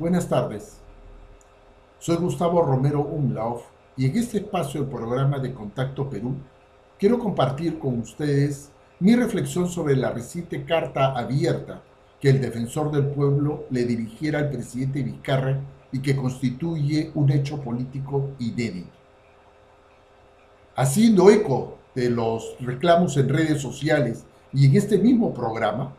Buenas tardes. Soy Gustavo Romero Umlauf y en este espacio del programa de Contacto Perú quiero compartir con ustedes mi reflexión sobre la reciente carta abierta que el defensor del pueblo le dirigiera al presidente Vizcarra y que constituye un hecho político inédito. Haciendo eco de los reclamos en redes sociales y en este mismo programa,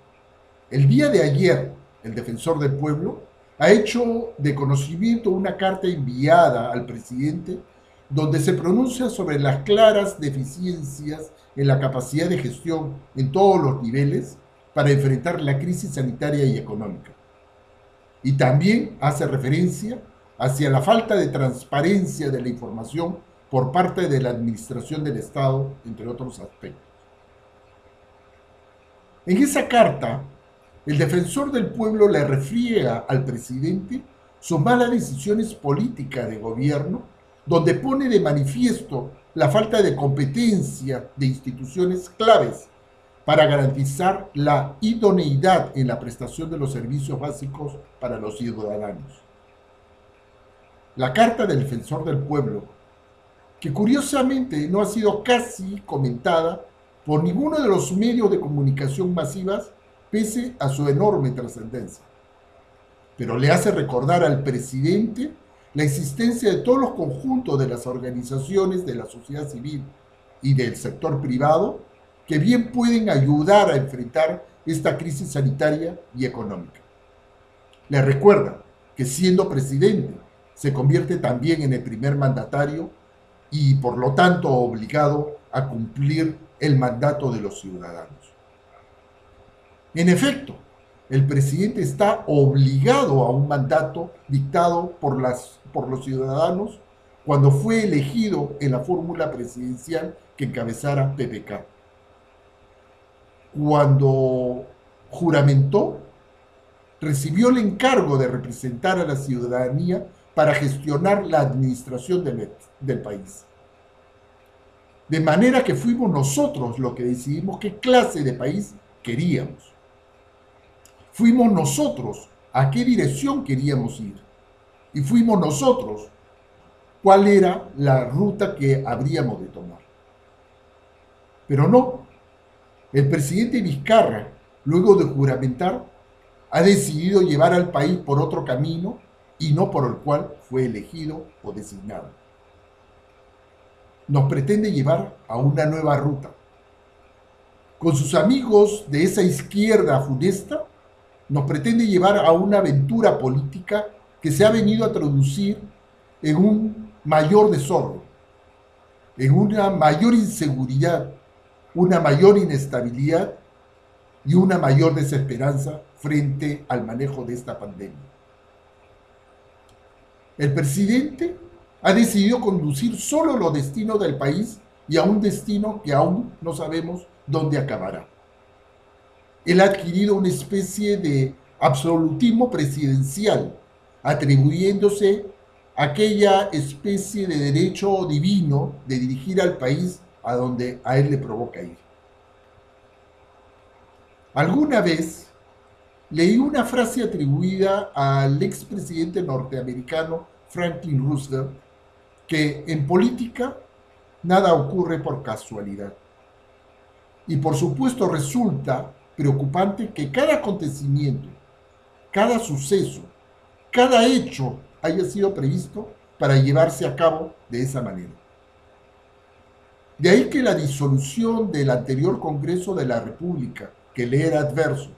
el día de ayer el defensor del pueblo ha hecho de conocimiento una carta enviada al presidente donde se pronuncia sobre las claras deficiencias en la capacidad de gestión en todos los niveles para enfrentar la crisis sanitaria y económica. Y también hace referencia hacia la falta de transparencia de la información por parte de la administración del Estado, entre otros aspectos. En esa carta, el defensor del pueblo le refriega al presidente sus malas decisiones políticas de gobierno, donde pone de manifiesto la falta de competencia de instituciones claves para garantizar la idoneidad en la prestación de los servicios básicos para los ciudadanos. La carta del defensor del pueblo, que curiosamente no ha sido casi comentada por ninguno de los medios de comunicación masivas, pese a su enorme trascendencia. Pero le hace recordar al presidente la existencia de todos los conjuntos de las organizaciones de la sociedad civil y del sector privado que bien pueden ayudar a enfrentar esta crisis sanitaria y económica. Le recuerda que siendo presidente se convierte también en el primer mandatario y por lo tanto obligado a cumplir el mandato de los ciudadanos. En efecto, el presidente está obligado a un mandato dictado por, los ciudadanos cuando fue elegido en la fórmula presidencial que encabezara PPK. Cuando juramentó, recibió el encargo de representar a la ciudadanía para gestionar la administración del, del país. De manera que fuimos nosotros los que decidimos qué clase de país queríamos. Fuimos nosotros a qué dirección queríamos ir. Y fuimos nosotros cuál era la ruta que habríamos de tomar. Pero no. El presidente Vizcarra, luego de juramentar, ha decidido llevar al país por otro camino y no por el cual fue elegido o designado. Nos pretende llevar a una nueva ruta. Con sus amigos de esa izquierda funesta, nos pretende llevar a una aventura política que se ha venido a traducir en un mayor desorden, en una mayor inseguridad, una mayor inestabilidad y una mayor desesperanza frente al manejo de esta pandemia. El presidente ha decidido conducir solo los destinos del país y a un destino que aún no sabemos dónde acabará él ha adquirido una especie de absolutismo presidencial, atribuyéndose aquella especie de derecho divino de dirigir al país a donde a él le provoca ir. Alguna vez leí una frase atribuida al expresidente norteamericano Franklin Roosevelt que en política nada ocurre por casualidad. Y por supuesto resulta preocupante que cada acontecimiento, cada suceso, cada hecho haya sido previsto para llevarse a cabo de esa manera. De ahí que la disolución del anterior Congreso de la República, que le era adverso,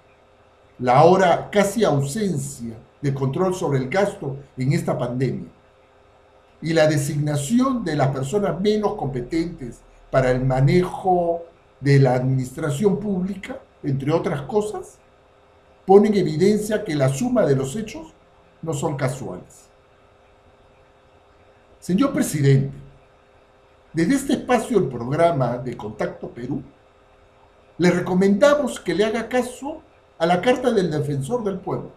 la ahora casi ausencia de control sobre el gasto en esta pandemia y la designación de las personas menos competentes para el manejo de la administración pública entre otras cosas, pone en evidencia que la suma de los hechos no son casuales. Señor presidente, desde este espacio del programa de Contacto Perú, le recomendamos que le haga caso a la carta del defensor del pueblo,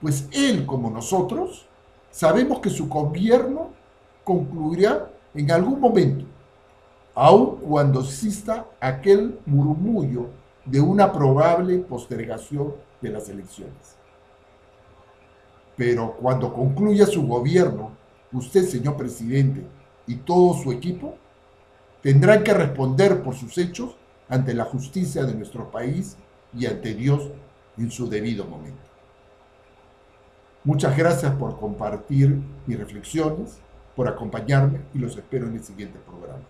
pues él, como nosotros, sabemos que su gobierno concluirá en algún momento, aun cuando exista aquel murmullo de una probable postergación de las elecciones. Pero cuando concluya su gobierno, usted, señor presidente, y todo su equipo tendrán que responder por sus hechos ante la justicia de nuestro país y ante Dios en su debido momento. Muchas gracias por compartir mis reflexiones, por acompañarme y los espero en el siguiente programa.